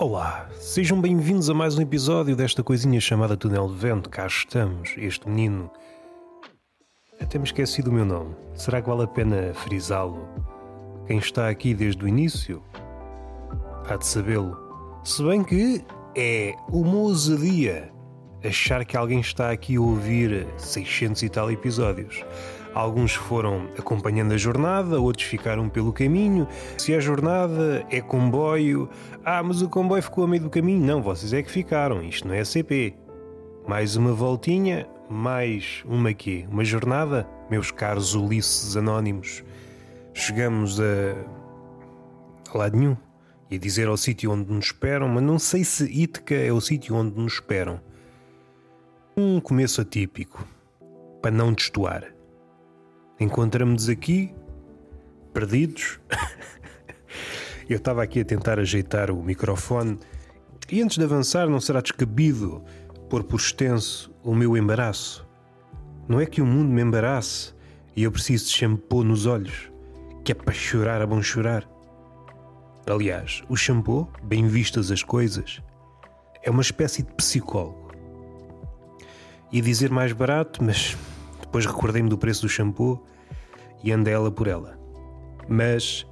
Olá, sejam bem-vindos a mais um episódio desta coisinha chamada Túnel de Vento. Cá estamos, este menino. Até me esqueci do meu nome. Será que vale a pena frisá-lo? Quem está aqui desde o início há de sabê-lo. Se bem que é uma ousadia achar que alguém está aqui a ouvir 600 e tal episódios. Alguns foram acompanhando a jornada, outros ficaram pelo caminho. Se é jornada, é comboio. Ah, mas o comboio ficou a meio do caminho. Não, vocês é que ficaram. Isto não é CP. Mais uma voltinha, mais uma quê? Uma jornada? Meus caros Ulisses Anónimos. Chegamos a. a lado nenhum. E dizer ao sítio onde nos esperam, mas não sei se Ítica é o sítio onde nos esperam. Um começo atípico, para não destoar. Encontramos-nos aqui, perdidos. Eu estava aqui a tentar ajeitar o microfone e antes de avançar, não será descabido pôr por extenso o meu embaraço. Não é que o mundo me embarace e eu preciso de shampoo nos olhos, que é para chorar a bom chorar. Aliás, o shampoo, bem vistas as coisas, é uma espécie de psicólogo. Ia dizer mais barato, mas depois recordei-me do preço do shampoo e anda ela por ela. Mas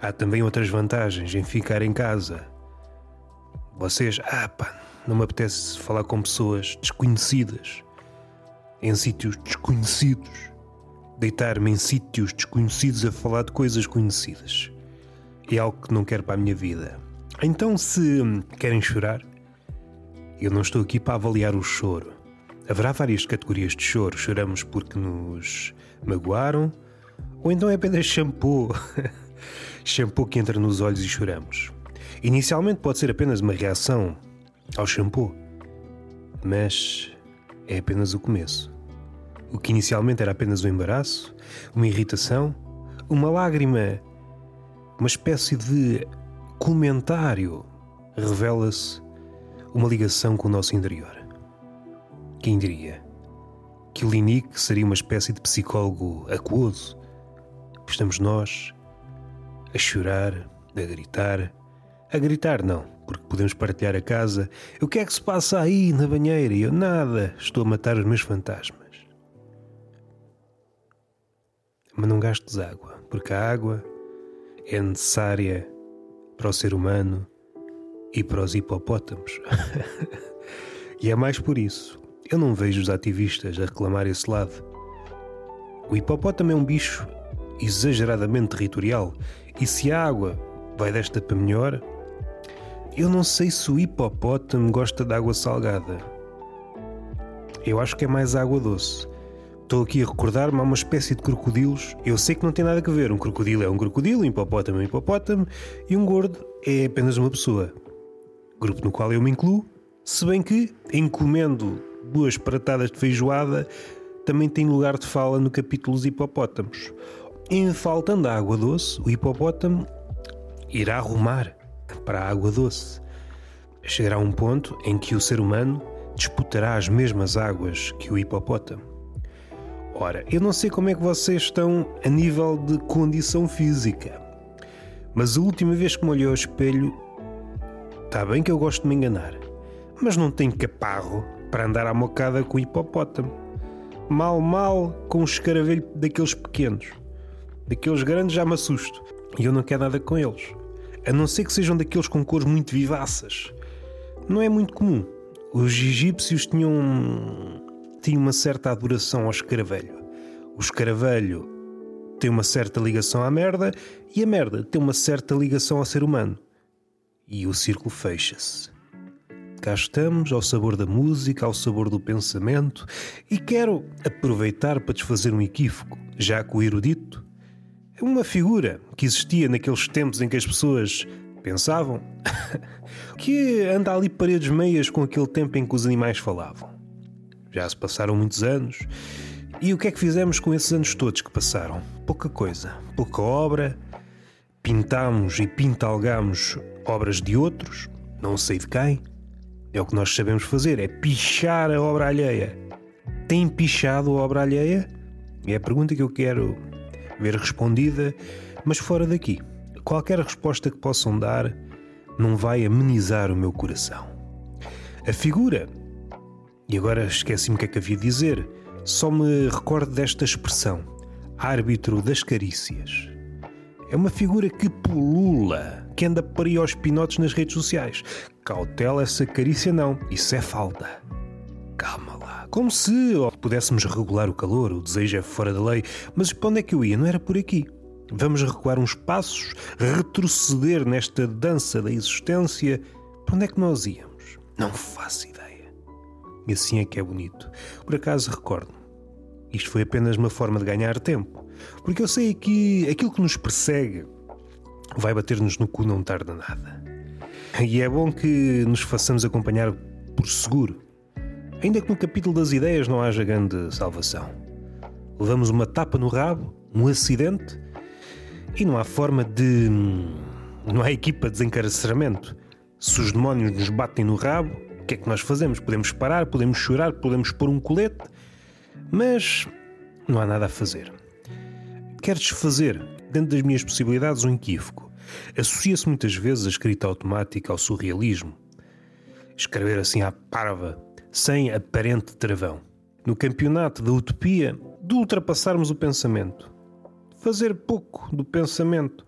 há também outras vantagens em ficar em casa. Vocês, ah pá, não me apetece falar com pessoas desconhecidas, em sítios desconhecidos, deitar-me em sítios desconhecidos a falar de coisas conhecidas. É algo que não quero para a minha vida. Então, se querem chorar, eu não estou aqui para avaliar o choro. Haverá várias categorias de choro. Choramos porque nos magoaram, ou então é apenas shampoo. shampoo que entra nos olhos e choramos. Inicialmente pode ser apenas uma reação ao shampoo, mas é apenas o começo. O que inicialmente era apenas um embaraço, uma irritação, uma lágrima, uma espécie de comentário, revela-se uma ligação com o nosso interior. Quem diria? Que o Linique seria uma espécie de psicólogo aquoso? Estamos nós a chorar, a gritar. A gritar não, porque podemos partilhar a casa. O que é que se passa aí na banheira? E eu nada, estou a matar os meus fantasmas. Mas não gastes água, porque a água é necessária para o ser humano e para os hipopótamos. e é mais por isso eu não vejo os ativistas a reclamar esse lado. O hipopótamo é um bicho exageradamente territorial e se a água vai desta para melhor, eu não sei se o hipopótamo gosta de água salgada. Eu acho que é mais água doce. Estou aqui a recordar-me a uma espécie de crocodilos. Eu sei que não tem nada a ver. Um crocodilo é um crocodilo, um hipopótamo é um hipopótamo e um gordo é apenas uma pessoa. Grupo no qual eu me incluo, se bem que, encomendo duas pratadas de feijoada também tem lugar de fala no capítulo dos hipopótamos. Em faltando a água doce, o hipopótamo irá arrumar para a água doce. Chegará um ponto em que o ser humano disputará as mesmas águas que o hipopótamo. Ora, eu não sei como é que vocês estão a nível de condição física, mas a última vez que me olhei ao espelho, está bem que eu gosto de me enganar, mas não tenho caparro para andar à mocada com o hipopótamo. Mal, mal com um escaravelho daqueles pequenos. Daqueles grandes já me assusto. E eu não quero nada com eles. A não ser que sejam daqueles com cores muito vivaças. Não é muito comum. Os egípcios tinham, tinham uma certa adoração ao escaravelho. O escaravelho tem uma certa ligação à merda e a merda tem uma certa ligação ao ser humano. E o círculo fecha-se. Cá estamos, ao sabor da música, ao sabor do pensamento, e quero aproveitar para desfazer um equívoco, já que o erudito é uma figura que existia naqueles tempos em que as pessoas pensavam, que anda ali paredes meias com aquele tempo em que os animais falavam. Já se passaram muitos anos, e o que é que fizemos com esses anos todos que passaram? Pouca coisa, pouca obra. Pintámos e pintalgámos obras de outros, não sei de quem. É o que nós sabemos fazer, é pichar a obra alheia. Tem pichado a obra alheia? É a pergunta que eu quero ver respondida, mas fora daqui. Qualquer resposta que possam dar não vai amenizar o meu coração. A figura, e agora esqueci-me o que é que havia de dizer, só me recordo desta expressão: árbitro das carícias. É uma figura que pulula, que anda por aí aos pinotes nas redes sociais. Cautela essa carícia não, isso é falta. Calma lá. Como se pudéssemos regular o calor, o desejo é fora da lei, mas para onde é que eu ia? Não era por aqui. Vamos recuar uns passos, retroceder nesta dança da existência. Para onde é que nós íamos? Não faço ideia. E assim é que é bonito. Por acaso recordo isto foi apenas uma forma de ganhar tempo. Porque eu sei que aquilo que nos persegue vai bater-nos no cu não tarda nada. E é bom que nos façamos acompanhar por seguro. Ainda que no capítulo das ideias não haja grande salvação. Levamos uma tapa no rabo, um acidente, e não há forma de. Não há equipa de desencarceramento. Se os demónios nos batem no rabo, o que é que nós fazemos? Podemos parar, podemos chorar, podemos pôr um colete, mas não há nada a fazer. Quero desfazer, dentro das minhas possibilidades, um equívoco. Associa-se muitas vezes a escrita automática ao surrealismo. Escrever assim à parva, sem aparente travão. No campeonato da utopia, de ultrapassarmos o pensamento. Fazer pouco do pensamento.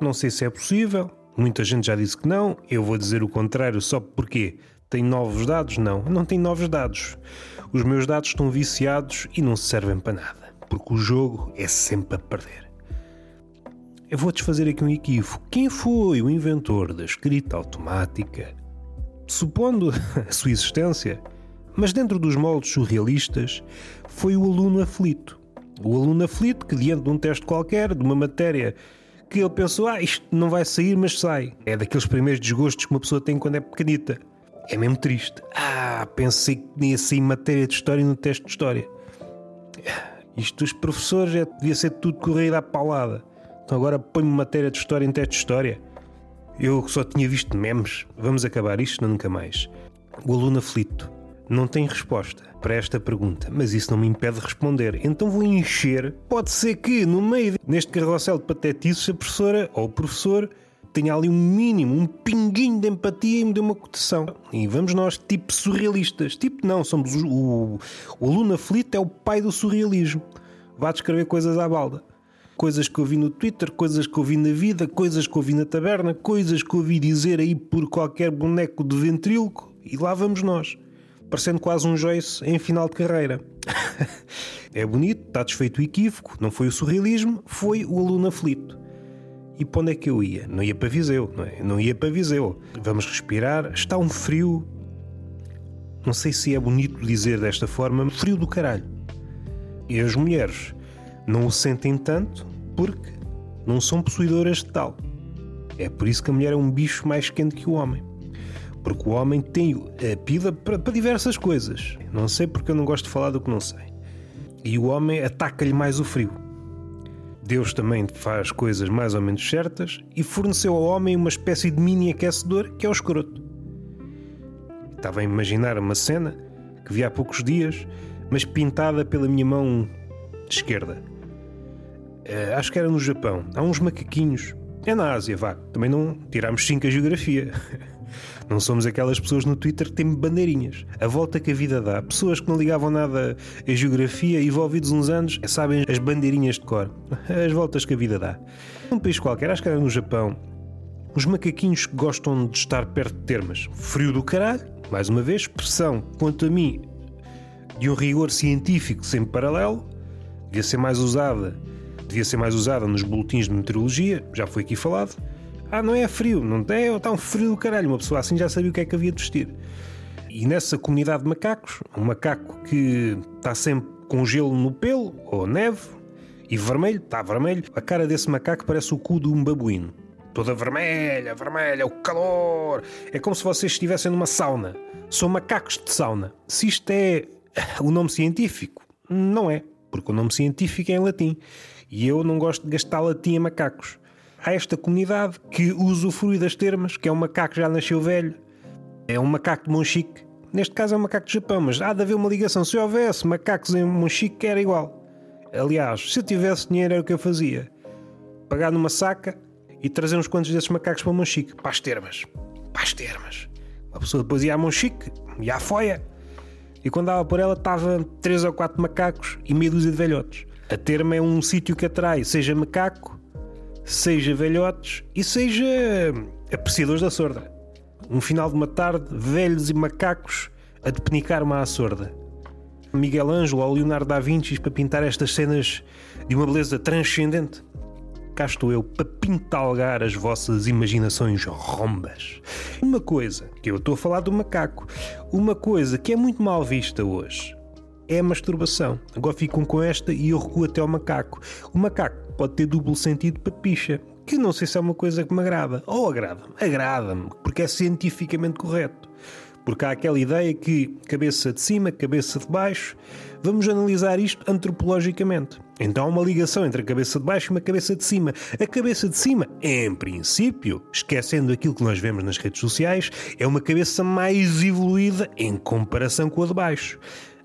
Não sei se é possível, muita gente já disse que não, eu vou dizer o contrário só porque tem novos dados? Não, não tem novos dados. Os meus dados estão viciados e não servem para nada, porque o jogo é sempre a perder. Eu vou desfazer aqui um equívoco. Quem foi o inventor da escrita automática? Supondo a sua existência, mas dentro dos moldes surrealistas, foi o aluno aflito. O aluno aflito que, diante de um teste qualquer, de uma matéria que ele pensou, ah, isto não vai sair, mas sai. É daqueles primeiros desgostos que uma pessoa tem quando é pequenita. É mesmo triste. Ah, pensei que ia sair matéria de história no teste de história. Isto dos professores é, devia ser tudo corrida à paulada. Então agora põe-me matéria de história em teste de história. Eu só tinha visto memes. Vamos acabar isto, nunca mais. O aluno aflito não tem resposta para esta pergunta, mas isso não me impede de responder. Então vou encher. Pode ser que, no meio deste carrossel de patetices, a professora ou o professor tenha ali um mínimo, um pinguinho de empatia e me dê uma cotação. E vamos nós, tipo surrealistas. Tipo, não, somos o, o, o aluno é o pai do surrealismo. Vá descrever coisas à balda. Coisas que ouvi no Twitter, coisas que ouvi na vida, coisas que ouvi na taberna, coisas que ouvi dizer aí por qualquer boneco de ventríloco. E lá vamos nós. Parecendo quase um Joyce em final de carreira. é bonito, está desfeito o equívoco, não foi o surrealismo, foi o aluno aflito. E para onde é que eu ia? Não ia para Viseu, não é? Não ia para Viseu. Vamos respirar. Está um frio. Não sei se é bonito dizer desta forma, frio do caralho. E as mulheres não o sentem tanto porque não são possuidoras de tal. É por isso que a mulher é um bicho mais quente que o homem. Porque o homem tem a pila para, para diversas coisas. Não sei porque eu não gosto de falar do que não sei. E o homem ataca-lhe mais o frio. Deus também faz coisas mais ou menos certas e forneceu ao homem uma espécie de mini aquecedor que é o escroto. Estava a imaginar uma cena que vi há poucos dias, mas pintada pela minha mão esquerda. Uh, acho que era no Japão. Há uns macaquinhos. É na Ásia, vá. Também não tirámos 5 a geografia. Não somos aquelas pessoas no Twitter que têm bandeirinhas. A volta que a vida dá. Pessoas que não ligavam nada à geografia, envolvidos uns anos, sabem as bandeirinhas de cor. As voltas que a vida dá. Num país qualquer, acho que era no Japão, os macaquinhos gostam de estar perto de termas. Frio do caralho, mais uma vez, pressão, quanto a mim, de um rigor científico sem paralelo, devia ser mais usada, devia ser mais usada nos boletins de meteorologia, já foi aqui falado ah, não é frio, não é, está um frio do caralho. Uma pessoa assim já sabia o que é que havia de vestir. E nessa comunidade de macacos, um macaco que está sempre com gelo no pelo, ou neve, e vermelho, está vermelho, a cara desse macaco parece o cu de um babuíno. Toda vermelha, vermelha, o calor. É como se vocês estivessem numa sauna. São macacos de sauna. Se isto é o nome científico, não é, porque o nome científico é em latim. E eu não gosto de gastar latim a macacos há esta comunidade que usufrui das termas, que é um macaco que já nasceu velho, é um macaco de Monchique. Neste caso é um macaco de Japão, mas há de haver uma ligação. Se houvesse macacos em Monchique, era igual. Aliás, se eu tivesse dinheiro, era o que eu fazia: pagar numa saca e trazer uns quantos desses macacos para Monchique, para as termas. Para as termas. Uma pessoa depois ia a Monchique, ia à foia, e quando dava por ela estava três ou quatro macacos e meia dúzia de velhotes. A terma é um sítio que atrai, seja macaco, seja velhotes e seja apreciadores da sorda. Um final de uma tarde, velhos e macacos a depenicar uma à sorda. Miguel Ângelo ou Leonardo da Vinci para pintar estas cenas de uma beleza transcendente cá estou eu para pintalgar as vossas imaginações rombas. Uma coisa, que eu estou a falar do macaco, uma coisa que é muito mal vista hoje é a masturbação. Agora ficam com esta e eu recuo até ao macaco. O macaco pode ter duplo sentido para picha, que não sei se é uma coisa que me agrada. Ou agrada-me, agrada-me, porque é cientificamente correto. Porque há aquela ideia que cabeça de cima, cabeça de baixo, vamos analisar isto antropologicamente. Então há uma ligação entre a cabeça de baixo e uma cabeça de cima. A cabeça de cima, em princípio, esquecendo aquilo que nós vemos nas redes sociais, é uma cabeça mais evoluída em comparação com a de baixo.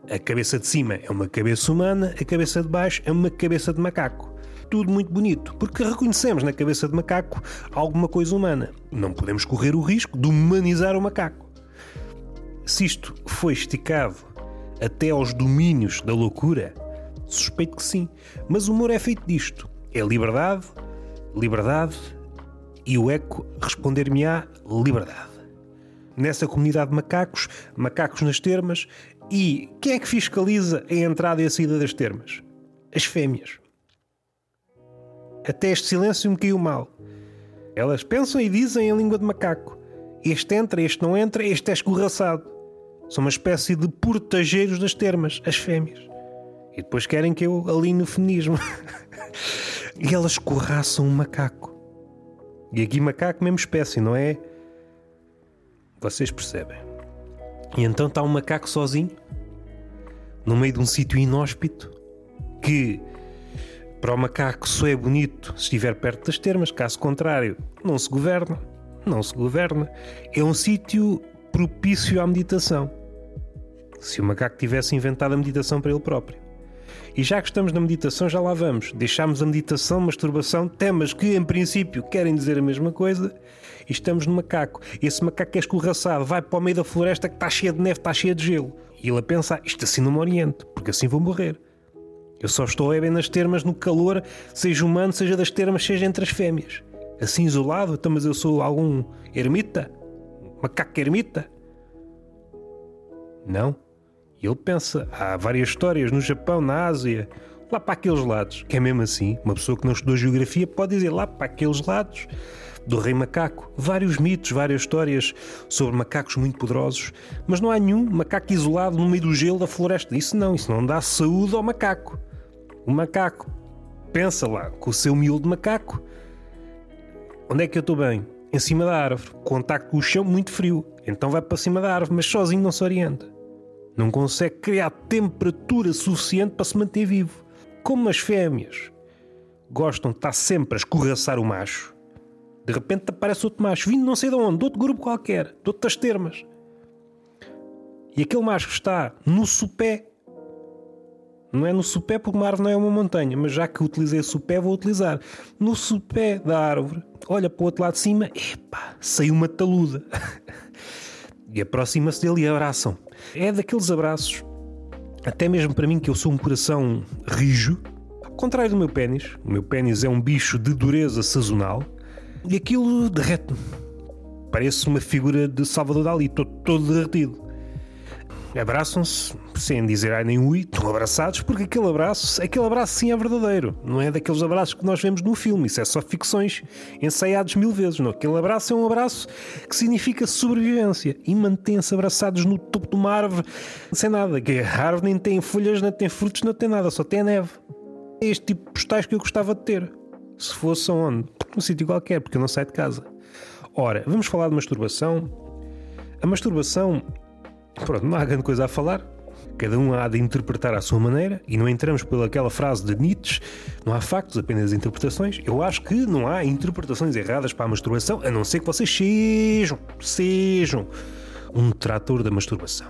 A cabeça de cima é uma cabeça humana, a cabeça de baixo é uma cabeça de macaco tudo muito bonito, porque reconhecemos na cabeça de macaco alguma coisa humana. Não podemos correr o risco de humanizar o macaco. Se isto foi esticado até aos domínios da loucura, suspeito que sim. Mas o humor é feito disto: é liberdade, liberdade e o eco responder-me-á liberdade. Nessa comunidade de macacos, macacos nas termas, e quem é que fiscaliza a entrada e a saída das termas? As fêmeas. Até este silêncio me caiu mal. Elas pensam e dizem em língua de macaco. Este entra, este não entra, este é escorraçado. São uma espécie de portageiros das termas, as fêmeas. E depois querem que eu alinhe o feminismo. e elas escorraçam um macaco. E aqui macaco, mesmo espécie, não é? Vocês percebem. E então está um macaco sozinho, no meio de um sítio inóspito, que para o macaco só é bonito se estiver perto das termas, caso contrário, não se governa. Não se governa. É um sítio propício à meditação. Se o macaco tivesse inventado a meditação para ele próprio. E já que estamos na meditação, já lá vamos. Deixámos a meditação, masturbação, temas que em princípio querem dizer a mesma coisa, e estamos no macaco. Esse macaco é escorraçado, vai para o meio da floresta que está cheia de neve, está cheia de gelo. E ele a pensar: isto assim não me oriente, porque assim vou morrer. Eu só estou a bem nas termas no calor, seja humano, seja das termas, seja entre as fêmeas. Assim isolado, então, mas eu sou algum ermita? Macaco ermita? Não. E ele pensa, há várias histórias no Japão, na Ásia, lá para aqueles lados, que é mesmo assim, uma pessoa que não estudou geografia pode dizer lá para aqueles lados do rei macaco. Vários mitos, várias histórias sobre macacos muito poderosos, mas não há nenhum macaco isolado no meio do gelo da floresta. Isso não, isso não dá saúde ao macaco. O macaco pensa lá com o seu miolo de macaco. Onde é que eu estou bem? Em cima da árvore, contacto com o chão muito frio. Então vai para cima da árvore, mas sozinho não se orienta. Não consegue criar temperatura suficiente para se manter vivo. Como as fêmeas gostam de estar sempre a escorraçar o macho, de repente aparece outro macho, vindo não sei de onde, de outro grupo qualquer, de outras termas. E aquele macho que está no sopé, não é no sopé porque uma árvore não é uma montanha, mas já que utilizei o sopé, vou utilizar. No sopé da árvore, olha para o outro lado de cima, epá, saiu uma taluda. e aproxima-se dele e abraçam. É daqueles abraços, até mesmo para mim que eu sou um coração rijo, ao contrário do meu pênis. O meu pênis é um bicho de dureza sazonal e aquilo derrete-me. Parece uma figura de Salvador Dali, todo, todo derretido. Abraçam-se sem dizer ai nem ui, estão abraçados porque aquele abraço, aquele abraço sim é verdadeiro. Não é daqueles abraços que nós vemos no filme, isso é só ficções ensaiados mil vezes. Não, aquele abraço é um abraço que significa sobrevivência e mantém-se abraçados no topo de uma árvore sem nada. Que a árvore nem tem folhas, nem tem frutos, não tem nada, só tem neve. É este tipo de postais que eu gostava de ter. Se fosse onde? Num sítio qualquer, porque eu não saio de casa. Ora, vamos falar de masturbação. A masturbação, pronto, não há grande coisa a falar. Cada um há de interpretar à sua maneira e não entramos pelaquela frase de Nietzsche, não há factos, apenas interpretações. Eu acho que não há interpretações erradas para a masturbação, a não ser que vocês sejam, sejam um trator da masturbação.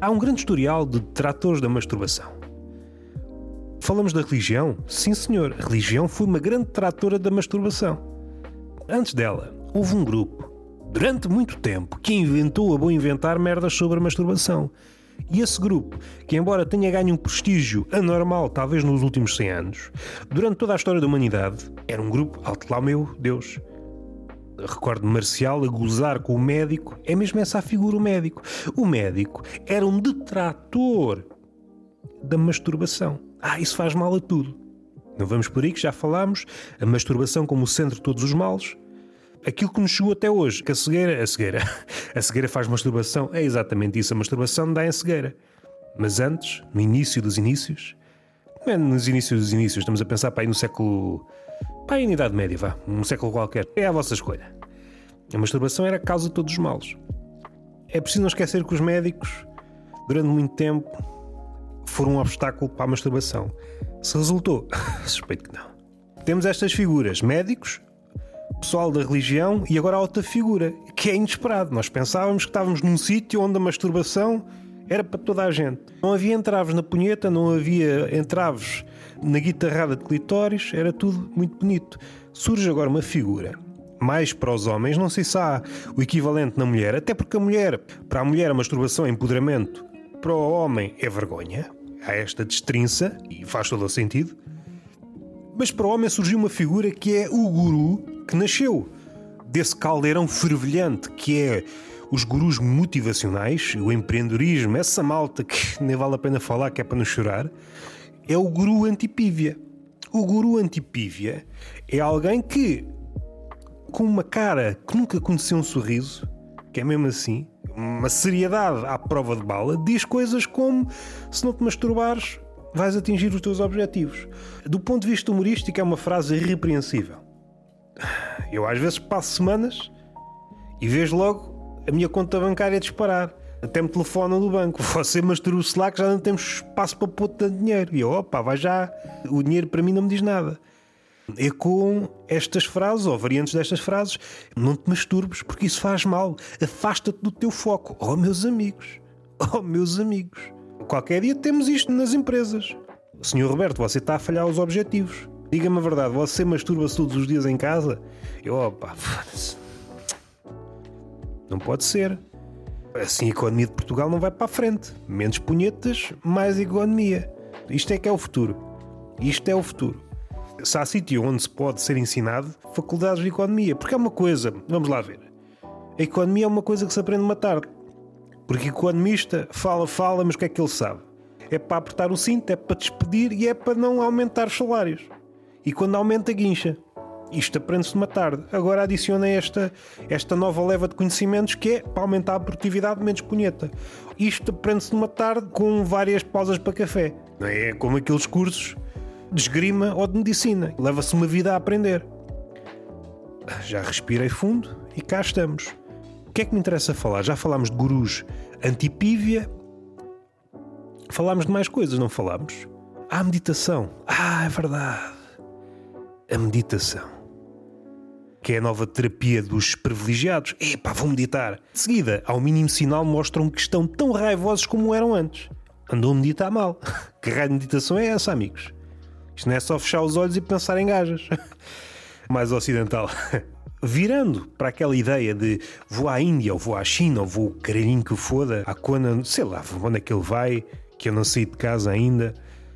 Há um grande historial de tratores da masturbação. Falamos da religião? Sim, senhor. A religião foi uma grande tratora da masturbação. Antes dela, houve um grupo, durante muito tempo, que inventou a bom inventar merdas sobre a masturbação. E esse grupo, que embora tenha ganho um prestígio anormal, talvez nos últimos 100 anos, durante toda a história da humanidade, era um grupo, alto lá meu Deus, recordo Marcial a gozar com o médico, é mesmo essa a figura, o médico. O médico era um detrator da masturbação. Ah, isso faz mal a tudo. Não vamos por aí que já falámos, a masturbação como o centro de todos os males. Aquilo que nos chegou até hoje, que a cegueira, a cegueira, a cegueira faz masturbação, é exatamente isso, a masturbação dá em cegueira. Mas antes, no início dos inícios, não é nos inícios dos inícios, estamos a pensar para aí no século para a Idade Média, vá, um século qualquer. É a vossa escolha. A masturbação era a causa de todos os males. É preciso não esquecer que os médicos, durante muito tempo, foram um obstáculo para a masturbação. Se resultou? Suspeito que não. Temos estas figuras: médicos, pessoal da religião e agora há outra figura, que é inesperado. Nós pensávamos que estávamos num sítio onde a masturbação era para toda a gente. Não havia entraves na punheta, não havia entraves na guitarrada de clitóris, era tudo muito bonito. Surge agora uma figura mais para os homens, não sei se há o equivalente na mulher, até porque a mulher, para a mulher a masturbação é empoderamento, para o homem é vergonha, há esta destrinça e faz todo o sentido. Mas para o homem surgiu uma figura que é o guru que nasceu desse caldeirão fervilhante que é os gurus motivacionais, o empreendedorismo, essa malta que nem vale a pena falar que é para nos chorar é o guru antipívia. O guru antipívia é alguém que, com uma cara que nunca conheceu um sorriso, que é mesmo assim, uma seriedade à prova de bala, diz coisas como: se não te masturbares, vais atingir os teus objetivos. Do ponto de vista humorístico, é uma frase irrepreensível. Eu às vezes passo semanas e vejo logo a minha conta bancária disparar até me telefonam do banco. Você masturou-se lá que já não temos espaço para pôr tanto dinheiro. E eu, opa, vai já. O dinheiro para mim não me diz nada. É com estas frases, ou variantes destas frases, não te masturbes, porque isso faz mal. Afasta-te do teu foco. Oh, meus amigos. Oh, meus amigos. Qualquer dia temos isto nas empresas. Senhor Roberto, você está a falhar os objetivos. Diga-me a verdade, você masturba-se todos os dias em casa? Eu, opa, foda-se. Não pode ser. Assim a economia de Portugal não vai para a frente. Menos punhetas, mais economia. Isto é que é o futuro. Isto é o futuro. Se há sítio onde se pode ser ensinado, faculdades de economia. Porque é uma coisa, vamos lá ver. A economia é uma coisa que se aprende uma tarde. Porque economista fala, fala, mas o que é que ele sabe? É para apertar o cinto, é para despedir e é para não aumentar os salários. E quando aumenta, guincha. Isto aprende-se numa tarde. Agora adiciona esta, esta nova leva de conhecimentos que é para aumentar a produtividade menos punheta. Isto aprende-se numa tarde com várias pausas para café. Não é como aqueles cursos de esgrima ou de medicina. Leva-se uma vida a aprender. Já respirei fundo e cá estamos. O que é que me interessa falar? Já falámos de gurus antipívia. Falámos de mais coisas, não falámos? Ah, a meditação. Ah, é verdade. A meditação que é a nova terapia dos privilegiados. Epá, vão meditar. De seguida, ao mínimo sinal, mostram que estão tão raivosos como eram antes. Andam a meditar mal. Que raio de meditação é essa, amigos? Isto não é só fechar os olhos e pensar em gajas. Mais ocidental. Virando para aquela ideia de vou à Índia, ou vou à China, ou vou caralhinho que foda, à Kona, sei lá, onde é que ele vai, que eu não saí de casa ainda,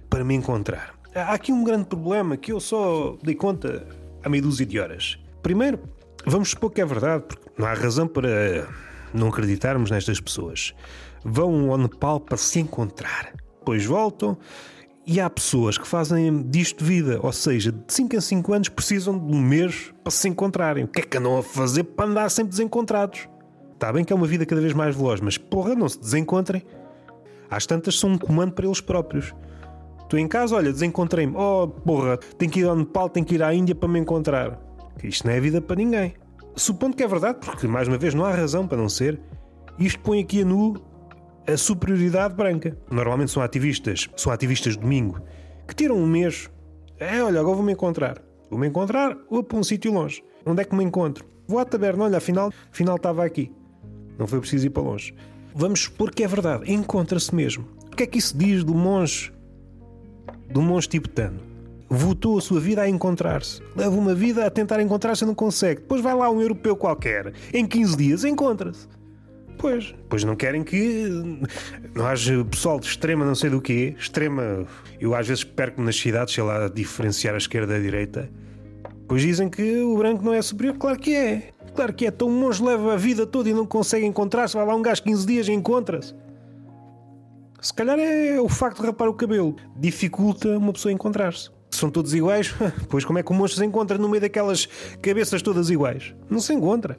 para me encontrar. Há aqui um grande problema que eu só dei conta há meia dúzia de horas. Primeiro, vamos supor que é verdade, porque não há razão para não acreditarmos nestas pessoas. Vão ao Nepal para se encontrar, depois voltam e há pessoas que fazem disto vida, ou seja, de 5 em 5 anos precisam de um mês para se encontrarem. O que é que andam a fazer para andar sempre desencontrados? Está bem que é uma vida cada vez mais veloz, mas porra, não se desencontrem. Às tantas são um comando para eles próprios. Estou em casa, olha, desencontrei-me. Oh, porra, tenho que ir ao Nepal, tenho que ir à Índia para me encontrar isto não é vida para ninguém. Supondo que é verdade, porque mais uma vez não há razão para não ser, isto põe aqui a nu a superioridade branca. Normalmente são ativistas, são ativistas domingo, que tiram um mês. É, olha, agora vou-me encontrar. Vou-me encontrar ou para um sítio longe. Onde é que me encontro? Vou à taberna, olha, afinal, afinal estava aqui. Não foi preciso ir para longe. Vamos supor que é verdade, encontra-se mesmo. O que é que isso diz do monge, do monge tibetano? votou a sua vida a encontrar-se. Leva uma vida a tentar encontrar-se e não consegue. Depois vai lá um europeu qualquer, em 15 dias encontra-se. Pois, pois não querem que não haja pessoal de extrema não sei do quê, extrema. Eu às vezes perco-me nas cidades, sei lá, a diferenciar a esquerda da direita. Pois dizem que o branco não é superior. Claro que é. Claro que é. Um monge leva a vida toda e não consegue encontrar-se. Vai lá um gajo 15 dias e encontra-se. Se calhar é o facto de rapar o cabelo. Dificulta uma pessoa encontrar-se. São todos iguais? Pois como é que o monstro se encontra no meio daquelas cabeças todas iguais? Não se encontra.